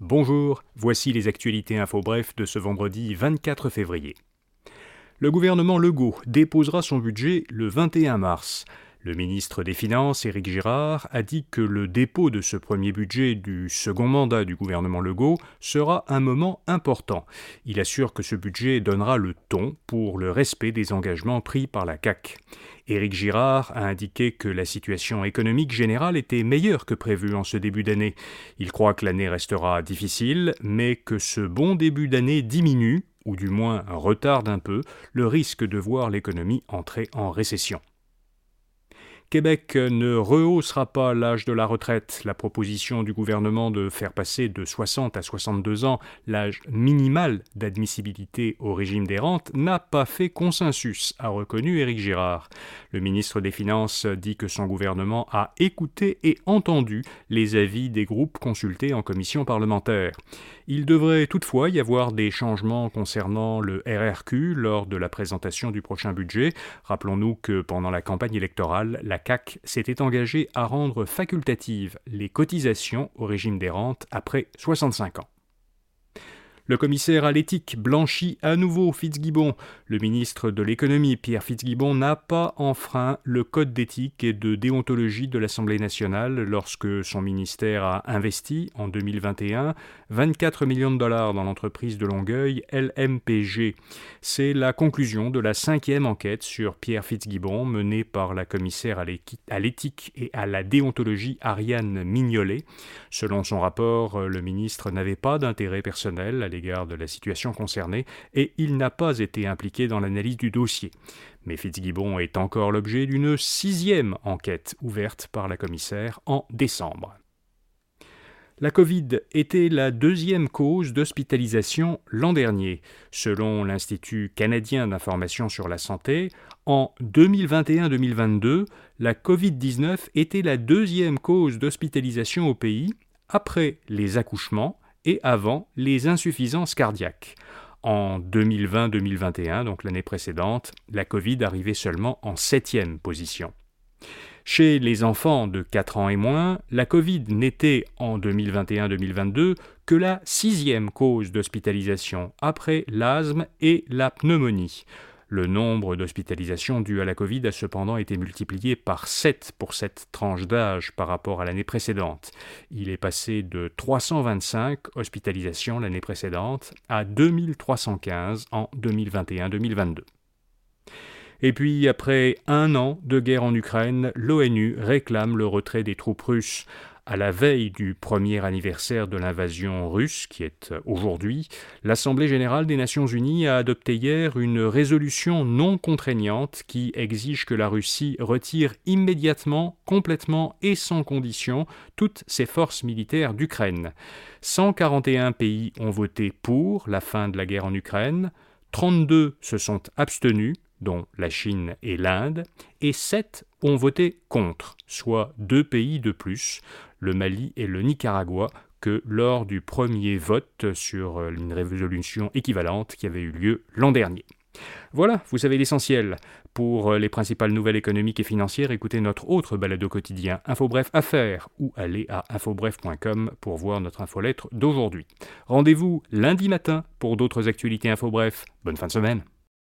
Bonjour, voici les actualités info bref de ce vendredi 24 février. Le gouvernement Legault déposera son budget le 21 mars. Le ministre des Finances, Éric Girard, a dit que le dépôt de ce premier budget du second mandat du gouvernement Legault sera un moment important. Il assure que ce budget donnera le ton pour le respect des engagements pris par la CAC. Éric Girard a indiqué que la situation économique générale était meilleure que prévu en ce début d'année. Il croit que l'année restera difficile, mais que ce bon début d'année diminue, ou du moins retarde un peu, le risque de voir l'économie entrer en récession. Québec ne rehaussera pas l'âge de la retraite. La proposition du gouvernement de faire passer de 60 à 62 ans l'âge minimal d'admissibilité au régime des rentes n'a pas fait consensus, a reconnu Éric Girard. Le ministre des Finances dit que son gouvernement a écouté et entendu les avis des groupes consultés en commission parlementaire. Il devrait toutefois y avoir des changements concernant le RRQ lors de la présentation du prochain budget. Rappelons-nous que pendant la campagne électorale, la CAC s'était engagée à rendre facultatives les cotisations au régime des rentes après 65 ans. Le commissaire à l'éthique blanchit à nouveau Fitzgibbon. Le ministre de l'économie, Pierre Fitzgibbon, n'a pas enfreint le code d'éthique et de déontologie de l'Assemblée nationale lorsque son ministère a investi en 2021 24 millions de dollars dans l'entreprise de Longueuil LMPG. C'est la conclusion de la cinquième enquête sur Pierre Fitzgibbon menée par la commissaire à l'éthique et à la déontologie Ariane Mignolet. Selon son rapport, le ministre n'avait pas d'intérêt personnel l'égard de la situation concernée et il n'a pas été impliqué dans l'analyse du dossier. Mais Fitzgibbon est encore l'objet d'une sixième enquête ouverte par la commissaire en décembre. La Covid était la deuxième cause d'hospitalisation l'an dernier. Selon l'Institut canadien d'information sur la santé, en 2021-2022, la Covid-19 était la deuxième cause d'hospitalisation au pays, après les accouchements et avant les insuffisances cardiaques. En 2020-2021, donc l'année précédente, la Covid arrivait seulement en septième position. Chez les enfants de 4 ans et moins, la Covid n'était en 2021-2022 que la sixième cause d'hospitalisation après l'asthme et la pneumonie. Le nombre d'hospitalisations dues à la Covid a cependant été multiplié par 7 pour cette tranche d'âge par rapport à l'année précédente. Il est passé de 325 hospitalisations l'année précédente à 2315 en 2021-2022. Et puis, après un an de guerre en Ukraine, l'ONU réclame le retrait des troupes russes. À la veille du premier anniversaire de l'invasion russe, qui est aujourd'hui, l'Assemblée générale des Nations unies a adopté hier une résolution non contraignante qui exige que la Russie retire immédiatement, complètement et sans condition toutes ses forces militaires d'Ukraine. 141 pays ont voté pour la fin de la guerre en Ukraine, 32 se sont abstenus, dont la Chine et l'Inde, et sept ont voté contre, soit deux pays de plus, le Mali et le Nicaragua, que lors du premier vote sur une résolution équivalente qui avait eu lieu l'an dernier. Voilà, vous savez l'essentiel. Pour les principales nouvelles économiques et financières, écoutez notre autre balado quotidien InfoBref Affaires ou allez à infobref.com pour voir notre infolettre d'aujourd'hui. Rendez-vous lundi matin pour d'autres actualités InfoBref. Bonne fin de semaine.